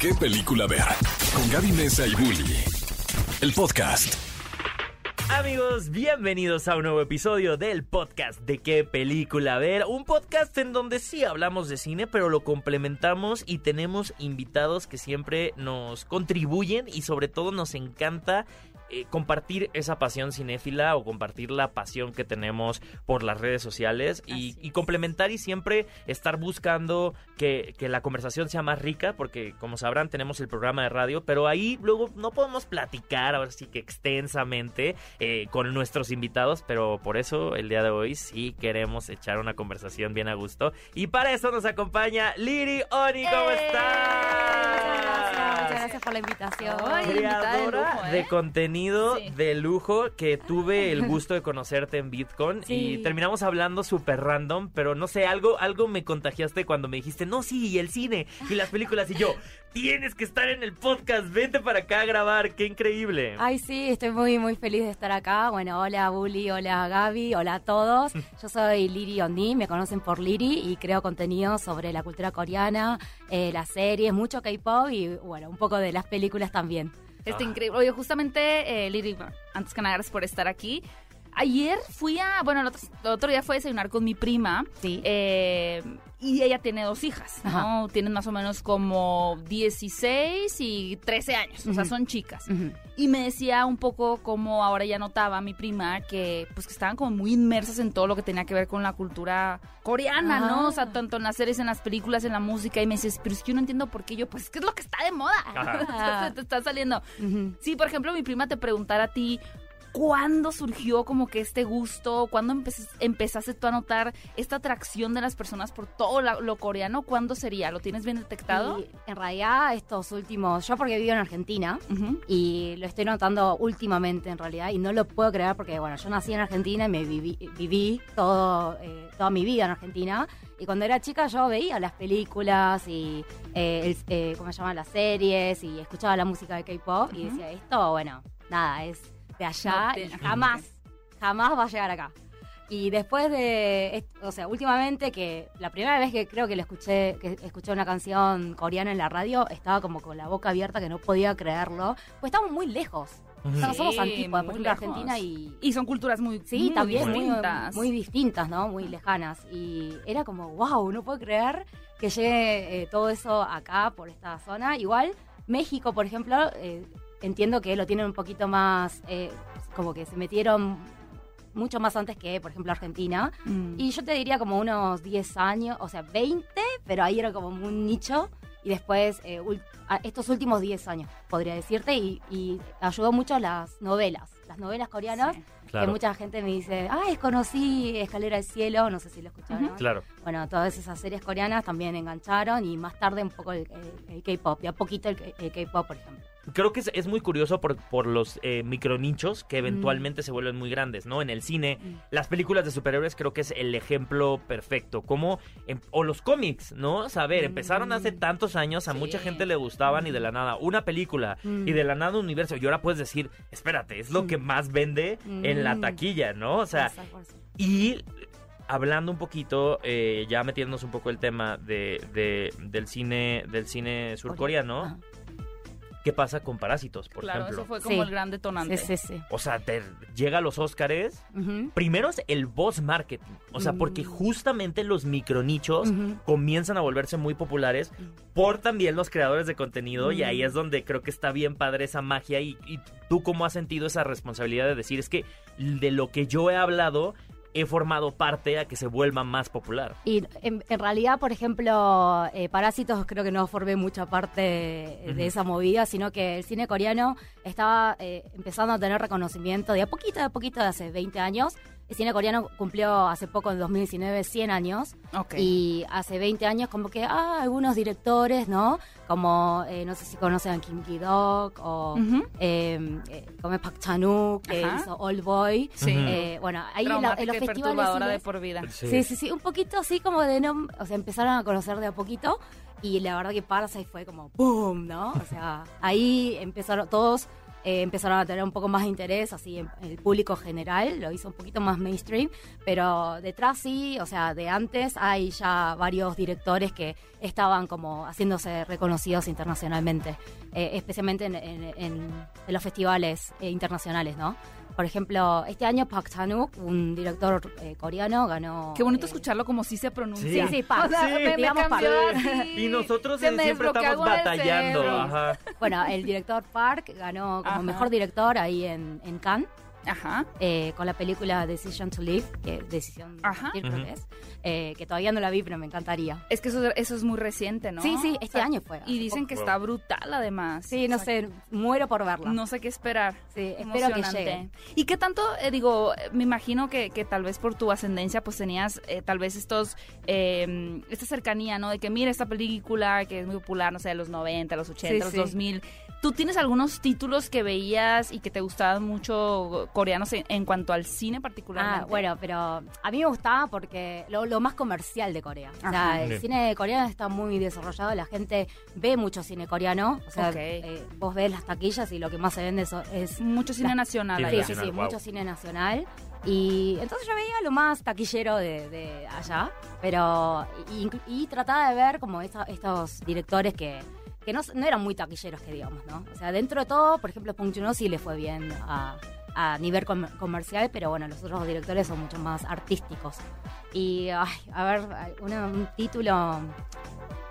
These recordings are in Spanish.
qué película ver. Con Gaby Mesa y Bully. El podcast. Amigos, bienvenidos a un nuevo episodio del podcast de qué película ver. Un podcast en donde sí hablamos de cine, pero lo complementamos y tenemos invitados que siempre nos contribuyen y sobre todo nos encanta eh, compartir esa pasión cinéfila o compartir la pasión que tenemos por las redes sociales y, y complementar y siempre estar buscando que, que la conversación sea más rica, porque como sabrán tenemos el programa de radio, pero ahí luego no podemos platicar ahora sí que extensamente eh, con nuestros invitados, pero por eso el día de hoy sí queremos echar una conversación bien a gusto. Y para eso nos acompaña Liri Oni, ¿cómo ¡Eh! estás? Gracias, por la invitación. Ay, invitada de creadora lujo, ¿eh? de contenido Sí. de lujo que tuve el gusto de conocerte en Bitcoin y terminamos hablando súper random, pero no sé, algo, algo me contagiaste cuando me dijiste, no, sí, y el cine y las películas y yo, tienes que estar en el podcast, vente para acá a grabar, qué increíble. Ay, sí, estoy muy, muy feliz de estar acá. Bueno, hola Bully, hola Gaby, hola a todos. Yo soy Liri Ondi, me conocen por Liri y creo contenido sobre la cultura coreana, eh, las series, mucho K-pop y, bueno, un poco de las películas también. Está Ah. increíble. Oye, justamente, eh, Liri, antes que nada, gracias por estar aquí. Ayer fui a, bueno, el otro, el otro día fue a desayunar con mi prima. Sí. eh, y ella tiene dos hijas, ¿no? Ajá. Tienen más o menos como 16 y 13 años, o sea, son chicas. Y me decía un poco como ahora ya notaba mi prima que pues que estaban como muy inmersas en todo lo que tenía que ver con la cultura coreana, ¿no? Ah. O sea, tanto en las series, en las películas, en la música. Y me dices, pero es que yo no entiendo por qué yo, pues es que es lo que está de moda. Ajá. te está saliendo. Ujú. Sí, por ejemplo, mi prima te preguntara a ti, ¿cuándo surgió como que este gusto? ¿Cuándo empezas- empezaste tú a notar esta atracción de las personas por todo lo coreano? ¿Cuándo sería? ¿Lo tienes bien detectado? Y en realidad estos últimos, yo porque vivo en Argentina y lo estoy notando últimamente en realidad y no lo puedo creer porque bueno, yo nací en Argentina y me viví, viví todo, eh, toda mi vida en Argentina y cuando era chica yo veía las películas y eh, el- eh, ¿cómo se llaman? las series y escuchaba la música de K-pop y decía esto, bueno, nada, es de allá No te- y jamás, jamás va a llegar acá. Y después de, o sea, últimamente que la primera vez que creo que le escuché, que escuché una canción coreana en la radio, estaba como con la boca abierta que no podía creerlo, pues estamos muy lejos. O sea, somos Sí, antípodas, por ejemplo. Argentina y... Y son culturas muy, Sí, muy también muy, distintas. muy distintas, ¿no? Muy lejanas. Y era como, wow, no puedo creer que llegue eh, todo eso acá, por esta zona. Igual, México, por ejemplo, eh, entiendo que lo tienen un poquito más, eh, como que se metieron mucho más antes que, por ejemplo, Argentina. Mm. Y yo te diría como unos 10 años, o sea, 20, pero ahí era como un nicho. Y después, eh, estos últimos 10 años, podría decirte, y, y ayudó mucho las novelas, las novelas coreanas, Sí. Claro, que mucha gente me dice, ay, conocí Escalera del Cielo, no sé si lo escucharon. claro. Bueno, todas esas series coreanas también engancharon y más tarde un poco el, el- el K-pop, de a poquito el K-pop, por ejemplo. Creo que es, es muy curioso por, por los eh, micronichos Mm. que eventualmente se vuelven muy grandes, ¿no? En el cine, Mm. las películas de superhéroes creo que es el ejemplo perfecto. Como, em- o los cómics, ¿no? O sea, a ver, empezaron hace Mm. tantos años, a Sí. mucha gente le gustaban y de la nada una película Mm. y de la nada un universo. Y ahora puedes decir, espérate, es lo Mm. que más vende en la Mm. taquilla, ¿no? O sea, y hablando un poquito, eh, ya metiéndonos un poco el tema de, de- del cine del cine surcoreano. ¿Qué pasa con Parásitos, por claro, ejemplo? eso fue como Sí. el gran detonante. Sí, sí, sí. O sea, te llega a los Óscares. Primero es el voz marketing. O sea, porque Mm. justamente los micronichos Ujú. comienzan a volverse muy populares por también los creadores de contenido. Y ahí Mm. es donde creo que está bien padre esa magia. Y, y tú, ¿cómo has sentido esa responsabilidad de decir es que de lo que yo he hablado, he formado parte a que se vuelva más popular? Y en, en realidad, por ejemplo, eh, Parásitos creo que no formé mucha parte de esa movida, sino que el cine coreano estaba eh, empezando a tener reconocimiento de a poquito, de a poquito, de hace 20 años. El cine coreano cumplió hace poco, en 2019, 100 años. Ok. Y hace 20 años como que, ah, algunos directores, ¿no? Como, eh, no sé si conocen a Kim Ki-dok o Ujú. eh, eh, como es Park Chan-wook, que Ajá. hizo Old Boy. Sí. Eh, bueno, ahí en, la- Traumática en los festivales... de por vida. Sí, sí, sí, un poquito así como de no, o sea, empezaron a conocer de a poquito y la verdad que Parasite fue como boom, ¿no? O sea, ahí empezaron todos eh, empezaron a tener un poco más de interés, así el público general, lo hizo un poquito más mainstream, pero detrás sí, o sea, de antes hay ya varios directores que estaban como haciéndose reconocidos internacionalmente, eh, especialmente en, en- en- en los festivales eh, internacionales, ¿no? Por ejemplo, este año Park Chan-wook, un director eh, coreano, ganó... Qué bonito eh, escucharlo como si se pronuncia. Sí, sí, Park. O sea, Sí. me, me Digamos cambió Park. así. Y nosotros Se siempre estamos batallando. Ajá. Bueno, el director Park ganó como Ajá. mejor director ahí en, en Cannes. Ajá. eh, con la película Decision to Live, que Decisión de Ajá. Partir, creo Ujú. que es, eh, que todavía no la vi, pero me encantaría. Es que eso, eso es muy reciente, ¿no? Sí, sí, este O sea, año fue. Y dicen que está brutal, además. Sí, no O sea, sé, muero por verla. No sé qué esperar. Sí, espero que Emocionante. llegue. ¿Y qué tanto, eh, digo, me imagino que, que tal vez por tu ascendencia pues tenías eh, tal vez estos, eh, esta cercanía, ¿no? De que mira esta película que es muy popular, no sé, de los 90, los 80, Sí, los sí. 2000. ¿Tú tienes algunos títulos que veías y que te gustaban mucho coreanos en, en cuanto al cine particularmente? Ah, bueno, pero a mí me gustaba porque lo, lo más comercial de Corea. O sea, Ajá. el Bien. cine coreano está muy desarrollado, la gente ve mucho cine coreano. O sea, eh, vos ves las taquillas y lo que más se vende eso es Mucho cine La- nacional. Cine. Sí, sí, sí, wow. mucho cine nacional. Y entonces yo veía lo más taquillero de, de allá, pero y, y trataba de ver como esta- estos directores que, que no, no eran muy taquilleros, que digamos, ¿no? O sea, dentro de todo, por ejemplo, Joon-ho sí le fue bien a, a nivel com- comercial, pero bueno, los otros directores son mucho más artísticos. Y, ay, a ver, un título...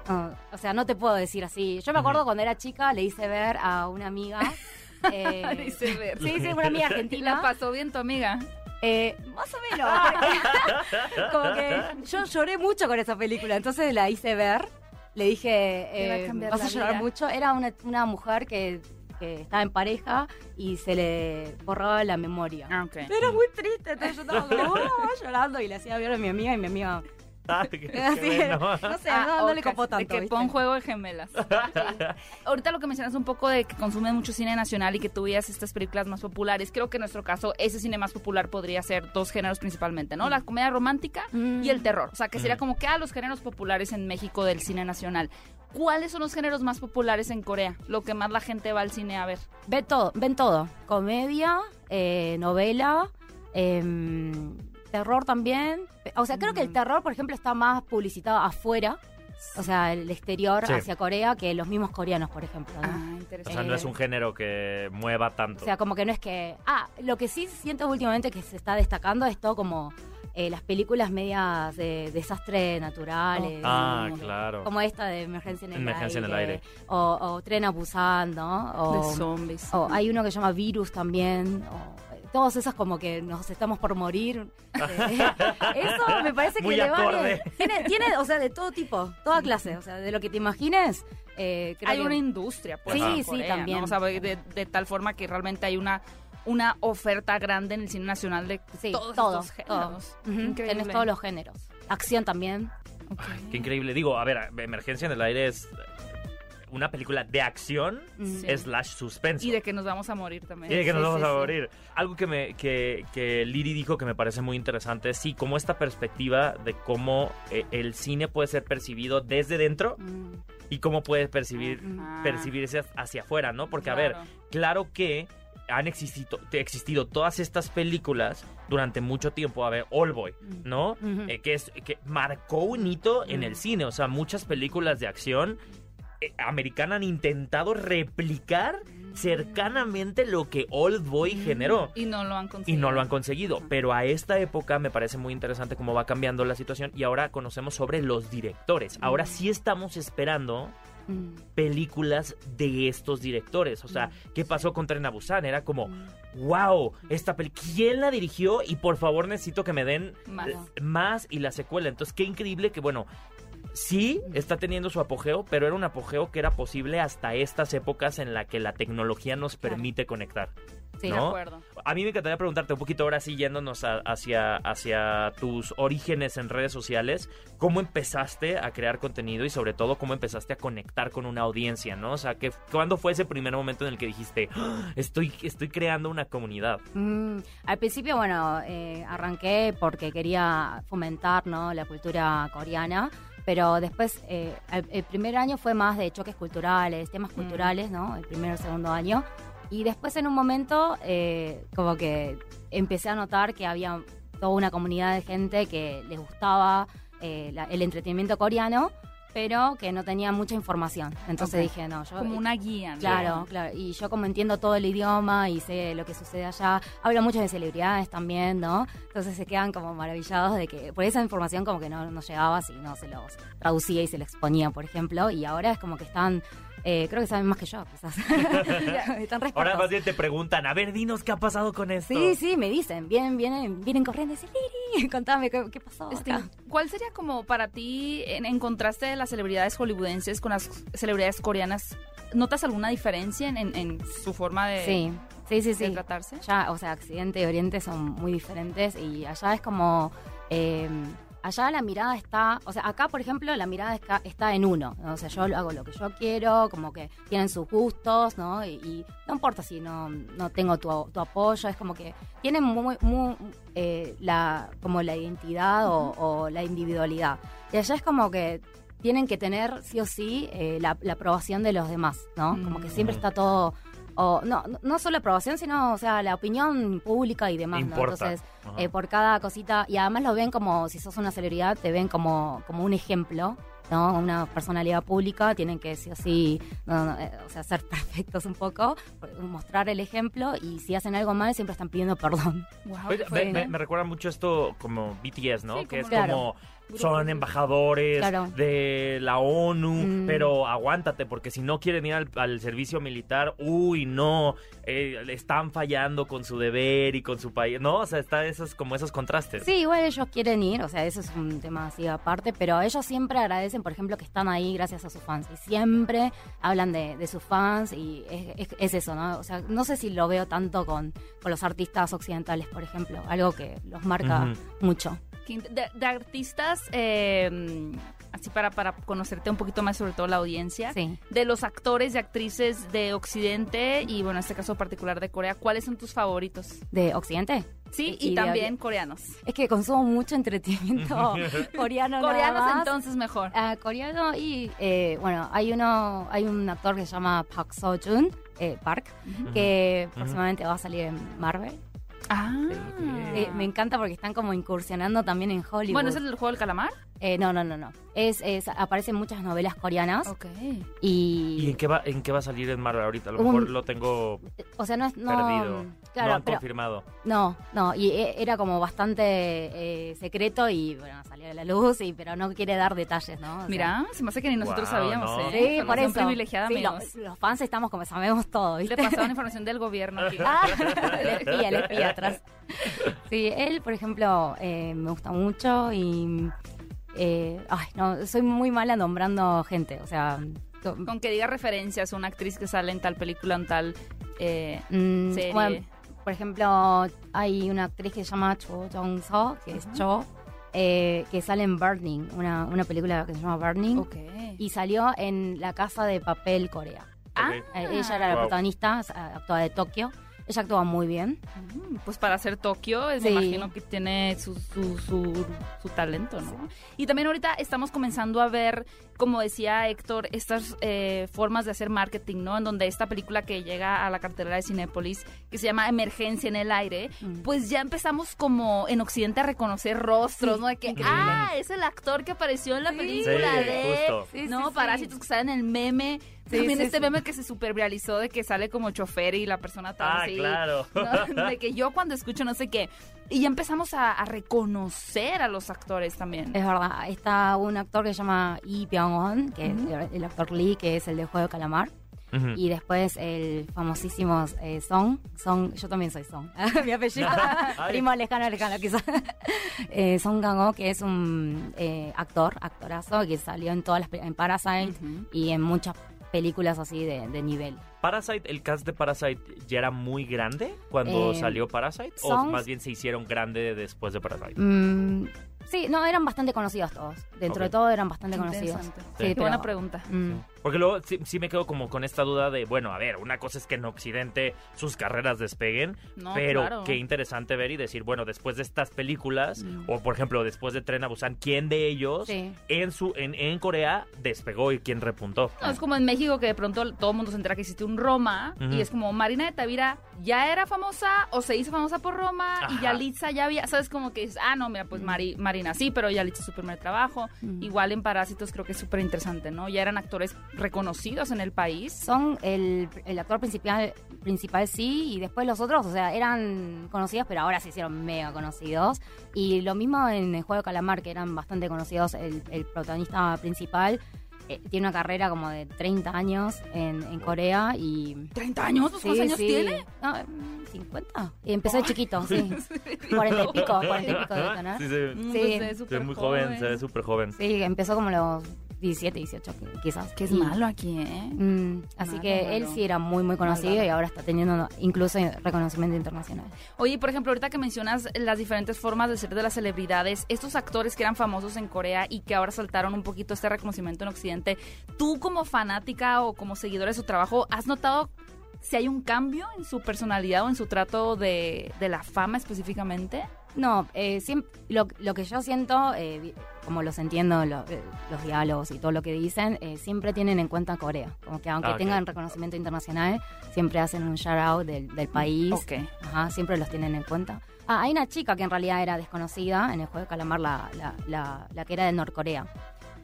ah, o sea, no te puedo decir así. Yo me acuerdo cuando era chica, le hice ver a una amiga... eh, Dice ver. Sí, sí, una amiga ¿Y argentina. la pasó bien tu amiga? Eh, más o menos. como que yo lloré mucho con esa película, entonces la hice ver. Le dije, a eh, vas a llorar vida". mucho. Era una, una mujer que, que estaba en pareja y se le borraba la memoria. Ah. Era muy triste, entonces yo estaba como "Oh", llorando y le hacía ver a mi amiga y mi amiga, Ah, qué- qué así, bueno. no sé, Ah, no, no le ok, copó tanto. De que ¿viste? pon juego de gemelas. Ahorita lo que mencionas un poco de que consumes mucho cine nacional y que tú estas películas más populares. Creo que en nuestro caso ese cine más popular podría ser dos géneros principalmente, ¿no? La comedia romántica Mm. y el terror. O sea, que sería Mm. como que a los géneros populares en México del cine nacional. ¿Cuáles son los géneros más populares en Corea? Lo que más la gente va al cine a ver. Ven todo, ven todo. Comedia, eh, novela, em, terror también. O sea, creo que el terror, por ejemplo, está más publicitado afuera, o sea, el exterior Sí. hacia Corea, que los mismos coreanos, por ejemplo. ¿no? Ah, O sea, no es un género que mueva tanto. O sea, como que no es que... Ah, lo que sí siento últimamente que se está destacando es todo como eh, las películas medias de desastre naturales. ah, como que- claro. Como esta de Emergencia en el Emergencia en el aire. O, o Tren a Busan, ¿no? O, de zombies. o hay uno que se llama Virus también. O, todos esos como que nos estamos por morir. Eh, Eso me parece que Muy le vale. Tiene, tiene, o sea, de todo tipo, toda clase. O sea, de lo que te imagines. eh, creo hay que- una industria, pues, Sí, sí, Corea, también. ¿no? O sea, de, de tal forma que realmente hay una una oferta grande en el cine nacional de Sí, todos todo, estos géneros. Tenés todos los géneros. Acción también. Ay, qué increíble. Digo, a ver, Emergencia en el aire es una película de acción. Sí. slash suspenso. Y de que nos vamos a morir también. Y de que nos vamos sí, a morir. Algo que, me, que, que Liri dijo que me parece muy interesante es sí, como esta perspectiva de cómo eh, el cine puede ser percibido desde dentro Mm, y cómo puede percibir, percibirse hacia afuera, ¿no? Porque, a ver, claro que han existido, existido todas estas películas durante mucho tiempo. A ver, All Boy, ¿no? Eh, que, es, que marcó un hito en el cine. O sea, muchas películas de acción americana han intentado replicar cercanamente lo que Old Boy generó. Y no lo han Y conseguido. no lo han conseguido. Pero a esta época me parece muy interesante cómo va cambiando la situación. Y ahora conocemos sobre los directores. Ahora sí estamos esperando Mm. películas de estos directores. O sea, ¿qué pasó con Tren a Busan? Era como, Mm. wow, esta película, ¿quién la dirigió? Y por favor necesito que me den Más. eh, más y la secuela. Entonces, qué increíble que, bueno, sí está teniendo su apogeo, pero era un apogeo que era posible hasta estas épocas en la que la tecnología nos Claro. permite conectar. Sí. ¿no? De acuerdo. A mí me encantaría preguntarte un poquito ahora sí, yéndonos a- hacia, hacia tus orígenes en redes sociales, ¿cómo empezaste a crear contenido y sobre todo cómo empezaste a conectar con una audiencia, ¿no? O sea, ¿qué, ¿cuándo fue ese primer momento en el que dijiste, "Ah, estoy, estoy creando una comunidad? Mm, al principio, bueno, eh, arranqué porque quería fomentar ¿no? la cultura coreana, pero después, eh, el, el primer año fue más de choques culturales, temas Mm. culturales, ¿no? El primer o segundo año. Y después en un momento, eh, como que empecé a notar que había toda una comunidad de gente que les gustaba eh, la- el entretenimiento coreano, pero que no tenía mucha información. Entonces dije, no, yo... Como una guía, ¿no? Claro, claro. Y yo como entiendo todo el idioma y sé lo que sucede allá, hablo mucho de celebridades también, ¿no? Entonces se quedan como maravillados de que por esa información como que no, no llegaba si no se los traducía y se los exponía, por ejemplo. Y ahora es como que están, eh, creo que saben más que yo, quizás. están Ahora más bien te preguntan, a ver, dinos qué ha pasado con esto. Sí, sí, me dicen, vienen, vienen, vienen corriendo y dicen, Liri, contame qué, qué pasó. Este, acá?". ¿Cuál sería como para ti, en, en contraste de las celebridades hollywoodenses con las celebridades coreanas, ¿notas alguna diferencia en, en- en su forma de, Sí, sí, sí, de sí. tratarse? Ya, o sea, Occidente y Oriente son muy diferentes y allá es como... eh, allá la mirada está... O sea, acá, por ejemplo, la mirada está, está en uno. ¿no? O sea, yo hago lo que yo quiero, como que tienen sus gustos, ¿no? Y, y no importa si no, no tengo tu, tu apoyo, es como que tienen muy... muy, eh, la, como la identidad o, o la individualidad. Y allá es como que tienen que tener sí o sí eh, la, la aprobación de los demás, ¿no? Como que siempre está todo o no, no- no solo aprobación, sino, o sea, la opinión pública y demás, ¿no? Importa. Entonces, eh, por cada cosita, y además lo ven como, si sos una celebridad, te ven como, como un ejemplo, ¿no? Una personalidad pública, tienen que sí o sí, no, no, eh, o sea, ser perfectos un poco, mostrar el ejemplo, y si hacen algo mal, siempre están pidiendo perdón. Oye, qué me, fuerte. me- me recuerda mucho esto como BTS, ¿no? Sí, que como- es Claro. como son embajadores Claro. de la ONU, Mm. pero aguántate porque si no quieren ir al, al servicio militar, uy, no, eh, están fallando con su deber y con su país, ¿no? O sea, está esos como esos contrastes. Sí, igual ellos quieren ir, o sea, eso es un tema así aparte, pero ellos siempre agradecen, por ejemplo, que están ahí gracias a sus fans. Y siempre hablan de, de sus fans y es, es- es eso, ¿no? O sea, no sé si lo veo tanto con, con los artistas occidentales, por ejemplo, algo que los marca mucho. De, de artistas, eh, así para, para conocerte un poquito más sobre todo la audiencia, Sí. de los actores y actrices de Occidente y bueno, en este caso particular de Corea, ¿cuáles son tus favoritos? ¿De Occidente? Sí, Y- y, y de- también coreanos. Es que consumo mucho entretenimiento coreano. nada Coreanos más. entonces mejor. Ah, coreano y eh, bueno hay uno hay un actor que se llama Park Seo Joon eh, Park que próximamente va a salir en Marvel Ah. Eh, me encanta porque están como incursionando también en Hollywood. Bueno, ¿es el del juego del calamar? Eh, no, no, no, no. Es, es, aparecen muchas novelas coreanas Ok. y... ¿Y en qué va en qué va a salir en Marvel ahorita? A lo Un- mejor lo tengo O sea, no es... No, perdido. Claro, no han pero... confirmado. No, no, y e- era como bastante eh, secreto y bueno, salió a la luz, y, pero no quiere dar detalles, ¿no? O sea, Mira, se me hace que ni nosotros sabíamos, ¿no? ¿eh? Sí, por eso. privilegiada, Sí, lo- amigos. los fans estamos como sabemos todo, Le ¿viste? pasaron información del gobierno aquí. Ah, el espía, el espía atrás. Sí, él, por ejemplo, eh, me gusta mucho y... eh, ay, no, soy muy mala nombrando gente, o sea... co- Con que diga referencias, una actriz que sale en tal película, en tal eh, mm, serie. bueno, por ejemplo, hay una actriz que se llama Cho Jong-so, que es Cho, eh, que sale en Burning, una, una película que se llama Burning, y salió en La Casa de Papel Corea. Ah. Eh, ella era la protagonista, actuaba de Tokio. Ella actúa muy bien. Mm, Pues para hacer Tokio, eh, me imagino que tiene su, su, su, su talento, ¿no? Y también ahorita estamos comenzando a ver, como decía Héctor, estas eh, formas de hacer marketing, ¿no? En donde esta película que llega a la cartelera de Cinépolis, que se llama Emergencia en el Aire, Mm. pues ya empezamos como en Occidente a reconocer rostros, Sí, ¿no? De que, increíble. ah, es el actor que apareció en la Sí. película Sí, de... no, sí, sí. parásitos que salen en el meme. Sí, También sí, este sí. meme que se super viralizó de que sale como chofer y la persona está Ah, así. claro. ¿no? De que yo cuando escucho no sé qué. Y ya empezamos a, a reconocer a los actores también. Es verdad, está un actor que se llama Lee Byung-won, que Ujú. es el actor Lee, que es el de Juego de Calamar. Y después el famosísimo eh, Song. Song. Yo también soy Song. Mi apellido. Primo lejano, lejano, quizás. eh, Song Kang-ho, que es un eh, actor, actorazo, que salió en todas las en Parasite Ujú. y en muchas películas así de, de nivel. Parasite, el cast de Parasite ya era muy grande cuando Eh, salió Parasite o más bien se hicieron grande después de Parasite. Mm, sí, no, eran bastante conocidos todos. Dentro de todo eran bastante conocidos. Interesante. Sí, Qué pero- buena pregunta. Mm. Porque luego sí, sí me quedo como con esta duda de, bueno, a ver, una cosa es que en Occidente sus carreras despeguen, No, pero claro. qué interesante ver y decir, bueno, después de estas películas, Mm. o por ejemplo, después de Tren a Busan, ¿quién de ellos Sí. en, su, en, en Corea despegó y quién repuntó? No, es como en México que de pronto todo el mundo se entera que existe un Roma y es como Marina de Tavira ya era famosa o se hizo famosa por Roma y Ajá. Yalitza ya había, ¿sabes? Como que es, ah, no, mira, pues Mari- Marina sí, pero Yalitza es su primer trabajo. Mm. Igual en Parásitos creo que es súper interesante, ¿no? Ya eran actores reconocidos en el país. Son el, el actor principal, principal sí, y después los otros, o sea, eran conocidos, pero ahora se hicieron mega conocidos. Y lo mismo en el juego de Calamar, que eran bastante conocidos, el, el protagonista principal eh, tiene una carrera como de 30 años en, en Corea y... ¿30 años? ¿Pues ¿Cuántos Sí, años sí. tiene? No, mm, 50. Y empezó de chiquito, sí. 40 y pico, 40 y pico de tener. Sí, se, Mm, Sí. es se ve súper muy joven, se ve súper joven. Sí, empezó como los 17, 18 qui- quizás. Que es Y- malo aquí, ¿eh? Mm, así Malo, que él sí era muy, muy conocido y ahora está teniendo incluso reconocimiento internacional. Oye, por ejemplo, ahorita que mencionas las diferentes formas de ser de las celebridades, estos actores que eran famosos en Corea y que ahora saltaron un poquito este reconocimiento en Occidente, tú como fanática o como seguidora de su trabajo, ¿has notado si hay un cambio en su personalidad o en su trato de, de la fama específicamente? No, eh, siem- lo, lo que yo siento, eh, como los entiendo, lo- eh, los diálogos y todo lo que dicen, eh, siempre tienen en cuenta Corea. Como que aunque Ah, tengan reconocimiento internacional, siempre hacen un shout out del, del país. Ok. Ajá, siempre los tienen en cuenta. Ah, hay una chica que en realidad era desconocida en el juego de Calamar, la, la, la, la que era de Norcorea.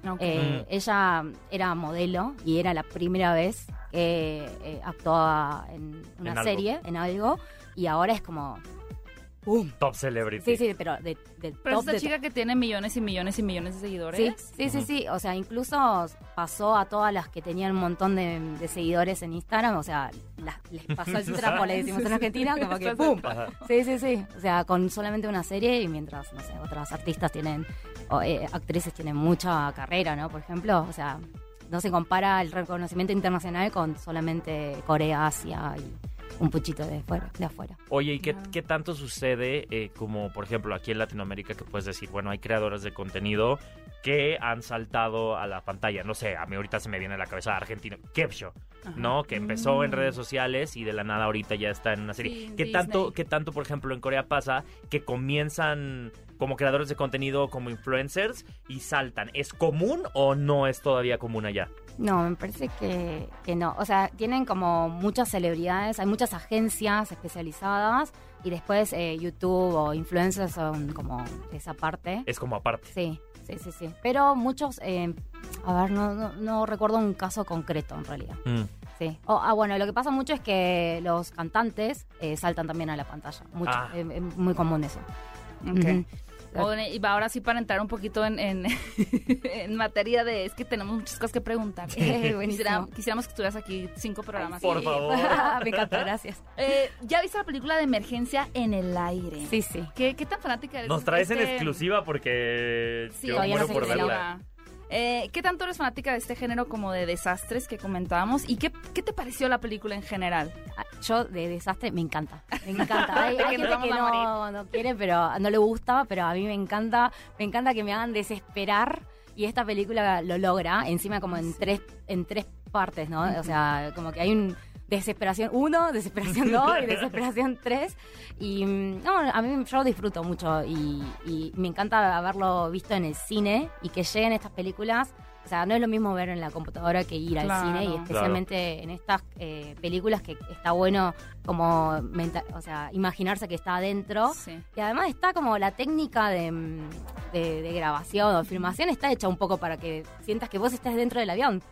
Ok. Eh, Mm. Ella era modelo y era la primera vez que eh, actuaba en una En algo. serie, en algo, y ahora es como... Top celebrity. Sí, sí, pero de, del Pero top esta de chica que tiene millones y millones y millones de seguidores. Sí, sí, sí, sí. O sea, incluso pasó a todas las que tenían un montón de, de seguidores en Instagram. O sea, las- les pasó el trapo, le decimos en Argentina, como que ¡pum! Sí, sí, sí. O sea, con solamente una serie y mientras, no sé, otras artistas tienen, o eh, actrices tienen mucha carrera, ¿no? Por ejemplo, o sea, no se compara el reconocimiento internacional con solamente Corea, Asia y un puchito de, fuera, de afuera. Oye, ¿y qué, qué tanto sucede, eh, como por ejemplo aquí en Latinoamérica, que puedes decir, bueno, hay creadoras de contenido que han saltado a la pantalla? No sé, a mí ahorita se me viene a la cabeza Argentina, Ajá. ¿no? Que empezó en Mm. redes sociales y de la nada ahorita ya está en una serie. Sí, ¿Qué, Disney. tanto, ¿Qué tanto, por ejemplo, en Corea pasa que comienzan como creadores de contenido, como influencers, y saltan? ¿Es común o no es todavía común allá? No, me parece que, que no. O sea, tienen como muchas celebridades, hay muchas agencias especializadas y después eh, YouTube o influencers son como esa parte. Es como aparte. Sí, sí, sí, sí. Pero muchos, eh, a ver, no, no, no recuerdo un caso concreto en realidad. Mm. Sí. O, ah, bueno, lo que pasa mucho es que los cantantes eh, saltan también a la pantalla. Mucho. Ah. Es, es muy común eso. Ok. Ujú. Bueno, y va ahora sí para entrar un poquito en, en, en materia de... Es que tenemos muchas cosas que preguntar. Quisiera- quisiéramos que estuvieras aquí cinco programas. Por favor. me encanta, gracias. Eh, ¿Ya viste la película de Emergencia en el aire? Sí, sí. ¿Qué, qué tan fanática eres? Nos traes en Este- exclusiva porque Sí, yo muero no por sé verla. Eh, ¿Qué tanto eres fanática de este género como de desastres que comentábamos? ¿Y qué, qué te pareció la película en general? Ah, Yo de desastre me encanta. Me encanta. Hay, gente que no, no quiere, pero no le gusta, pero a mí me encanta. Me encanta que me hagan desesperar y esta película lo logra, encima como en tres, en tres partes, ¿no? O sea, como que hay un desesperación 1, desesperación 2 y desesperación 3. Y mm, no, a mí yo disfruto mucho y, y me encanta haberlo visto en el cine y que lleguen estas películas. O sea, no es lo mismo ver en la computadora que ir Claro. al cine y especialmente en estas eh, películas que está bueno como menta- o sea, imaginarse que está adentro. Sí. Y además está como la técnica de, mm, de- de grabación o filmación está hecha un poco para que sientas que vos estás dentro del avión.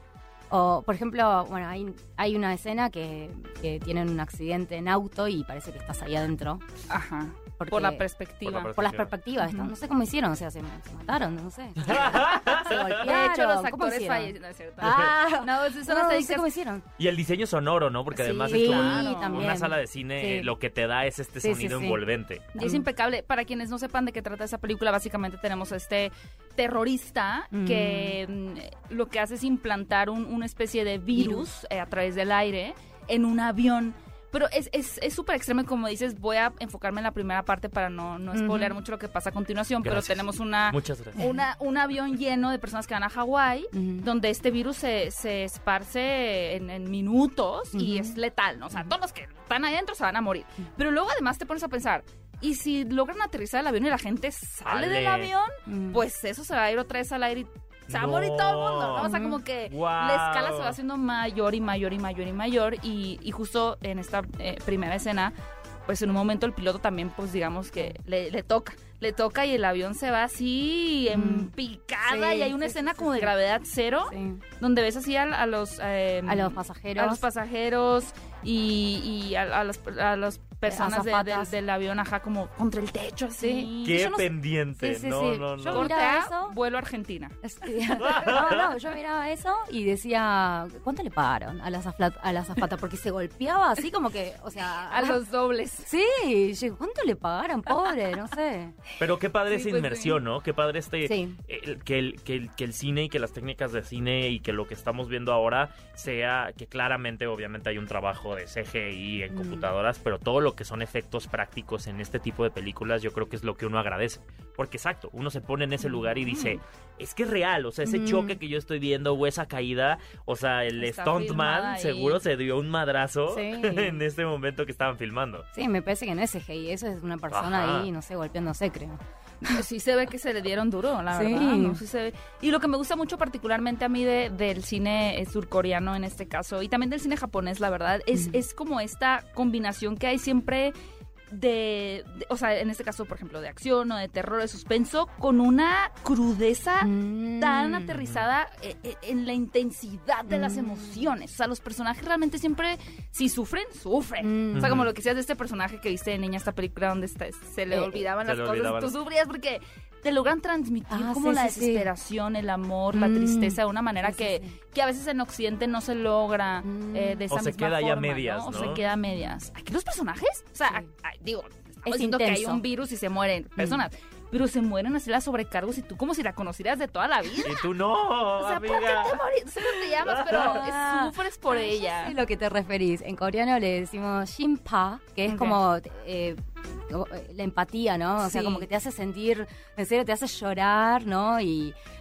O, por ejemplo, bueno, hay, hay una escena que, que tienen un accidente en auto y parece que estás ahí adentro. Ajá. Porque- Por la perspectiva. Por la Por las Perspectiva. perspectivas. No sé cómo hicieron, o sea, se, se mataron, no sé. se De golpearon. hecho, los ¿cómo actores hicieron? fallecen, no es cierto. Ah, No, son no, las no sé cómo hicieron. Y el diseño sonoro, ¿no? Porque Sí, además es como una sala de cine, Sí. lo que te da es este Sí, sonido sí. envolvente. Y es impecable. Para quienes no sepan de qué trata esa película, básicamente tenemos a este terrorista Mm. que mm, lo que hace es implantar un- una especie de virus eh, a través del aire en un avión. Pero es es es súper extremo y como dices, voy a enfocarme en la primera parte para no, no spoilear mucho lo que pasa a continuación, pero tenemos una, un avión lleno de personas que van a Hawái, donde este virus se, se esparce en, en minutos y es letal, ¿no? O sea, todos los que están ahí adentro se van a morir. Pero luego además te pones a pensar, ¿y si logran aterrizar el avión y la gente sale Ale. del avión? Pues eso se va a ir otra vez al aire y se va a morir todo el mundo, ¿no? O sea, como que la escala se va haciendo mayor y mayor y mayor y mayor y, y justo en esta eh, primera escena, pues en un momento el piloto también, pues digamos que le, le toca, le toca y el avión se va así en Mm. picada Sí, y hay una sí, escena sí, como de gravedad cero, donde ves así a, a los... eh, A los pasajeros. a los pasajeros y, y a, a las, a las personas de- del, avión, ajá, como contra el techo, así. Qué no sé- pendiente. Sí, sí, no, sí. no, Yo no. Corte miraba A, eso. vuelo a Argentina. Sí. No, no, yo miraba eso y decía, ¿cuánto le pagaron a la, azafla- a la azafata? Porque se golpeaba así como que, o sea... A los dobles. Sí, yo ¿cuánto le pagaron, pobre? No sé. Pero qué padre Sí, esa pues, inmersión, ¿no? Qué padre este... Sí. el- que, el, que, el, que el cine y que las técnicas de cine y que lo que estamos viendo ahora sea que claramente obviamente hay un trabajo de CGI en Mm. computadoras, pero todo lo que son efectos prácticos en este tipo de películas yo creo que es lo que uno agradece. Porque exacto, uno se pone en ese lugar y dice, es que es real, o sea, ese Mm. choque que yo estoy viendo o esa caída, o sea, el Está stuntman seguro se dio un madrazo Sí. en este momento que estaban filmando. Sí, me parece que no es CGI, eso es una persona Ajá. ahí, no sé, golpeándose, creo. Sí se ve que se le dieron duro, la Sí. verdad. ¿no? Sí se ve. Y lo que me gusta mucho particularmente a mí de, del cine eh, surcoreano en este caso, y también del cine japonés, la verdad, es, es como esta combinación que hay siempre de, de- o sea, en este caso, por ejemplo, de acción o de terror, de suspenso, con una crudeza Mm. tan aterrizada eh, eh, en la intensidad de las Mm. emociones. O sea, los personajes realmente siempre, si sufren, sufren. Mm. O sea, como Ujú. lo que decías de este personaje que viste de niña, esta película donde está- se le Eh, olvidaban se las le cosas, olvidaban tú sufrías porque te logran transmitir Ah, como sí, la sí, sí. desesperación, el amor, la Mm. tristeza de una manera que, sí. que a veces en Occidente no se logra Mm. eh, de esa O se queda ahí a forma, medias, O ¿no? se queda a medias. Aquí los personajes, o sea, Sí. a- a- digo, Es diciendo que hay intenso. un virus y se mueren personas, pero se mueren así las sobrecargos y tú como si la conocieras de toda la vida. Y tú no, O sea, ¿por qué te morís? Cómo te llamas, pero Ah. sufres por Ah, ella. sé lo que te referís. En coreano le decimos shinpa, que es como eh, la empatía, ¿no? O sea, como que te hace sentir, en serio, te hace llorar, ¿no? Y, eh, eh,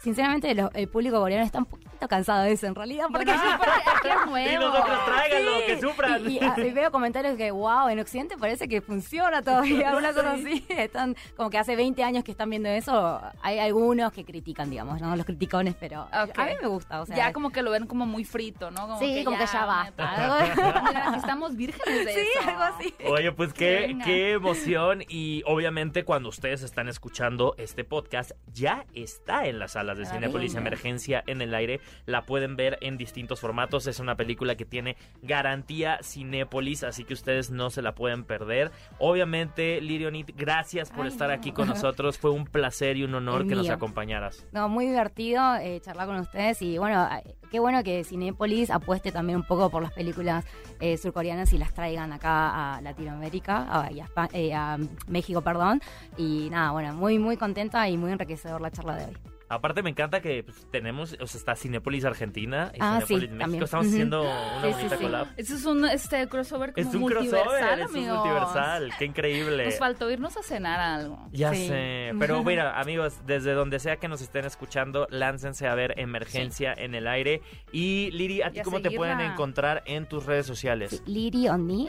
sinceramente lo- el público coreano está un poquito cansado de eso, en realidad, porque Porque aquí es nuevo. Y nosotros tráiganlo, Sí, que sufran. Y, y, ah, y veo comentarios que, wow, en Occidente parece que funciona todavía, una cosa así. Están como que hace 20 años que están viendo eso. Hay algunos que critican, digamos, ¿no? Los criticones, pero a mí me gusta, o sea. ya como que lo ven como muy frito, ¿no? Como sí, como que ya basta. Mira, estamos vírgenes de sí, eso. algo así. Oye, pues qué, Venga. qué emoción y obviamente cuando ustedes están escuchando este podcast ya está en las salas de Ah, Cinepolis. Emergencia en el aire, la pueden ver en distintos formatos, es una película que tiene garantía Cinépolis, así que ustedes no se la pueden perder. Obviamente, Lirionit, gracias por Ay, estar no. aquí con nosotros, fue un placer y un honor El que nos acompañaras. No, muy divertido eh, charlar con ustedes y bueno, eh, qué bueno que Cinépolis apueste también un poco por las películas eh, surcoreanas y las traigan acá a Latinoamérica a- a, eh, a México, perdón. Y nada, bueno, muy muy contenta y muy enriquecedor la charla de hoy. Aparte me encanta que pues, tenemos, o sea, está Cinépolis Argentina y Ah, Cinépolis sí, México, también. estamos haciendo una Sí, bonita sí. collab. Eso es un este crossover como Es un multiversal, crossover, es un multiversal, qué increíble. Nos faltó irnos a cenar algo. Ya Sí. sé, pero mira, amigos, desde donde sea que nos estén escuchando, láncense a ver Emergencia en el aire. Y Liri, ¿a ti Y cómo te pueden encontrar en tus redes sociales? Liri Onni,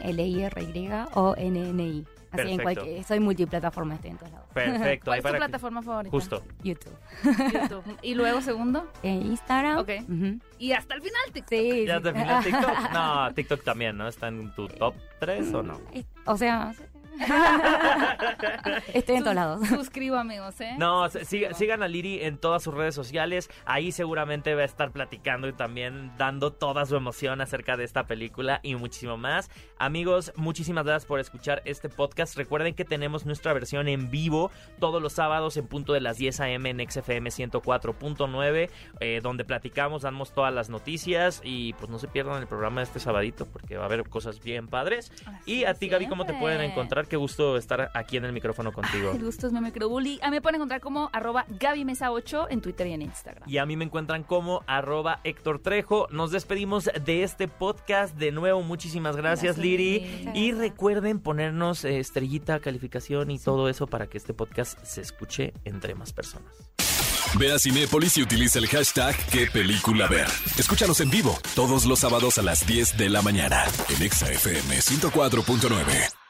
L-I-R-Y-O-N-N-I. Así en cualquier, soy multiplataforma, estoy en todos lados. Perfecto, ¿Cuál es tu para plataforma favorita? Justo. YouTube. YouTube. Y luego segundo. Eh, Instagram. Ok. Ujú. Y hasta el final TikTok. Sí. ¿Ya sí. te final TikTok? No, TikTok también, ¿no? ¿Está en tu top 3 o no? O sea, estoy en todos lados. Suscribo, amigos, ¿eh? No, sigan a Liri en todas sus redes sociales. Ahí seguramente va a estar platicando y también dando toda su emoción acerca de esta película y muchísimo más. Amigos, muchísimas gracias por escuchar este podcast. Recuerden que tenemos nuestra versión en vivo todos los sábados en punto de las 10 a.m. en XFM 104.9, eh, donde platicamos, damos todas las noticias y pues no se pierdan el programa de este sabadito porque va a haber cosas bien padres. Así Y a ti, Gaby, ¿cómo te pueden encontrar qué gusto estar aquí en el micrófono contigo. El gusto es mi microbully. A mí me pueden encontrar como arroba Gaby Mesa 8 en Twitter y en Instagram. Y a mí me encuentran como arroba Héctor Trejo. Nos despedimos de este podcast. De nuevo, muchísimas gracias, Gracias, Liri. Y recuerden ponernos eh, estrellita, calificación y todo eso para que este podcast se escuche entre más personas. Ve a Cinépolis y utiliza el hashtag qué película ver. Escúchanos en vivo todos los sábados a las 10 de la mañana en Exa FM 104.9.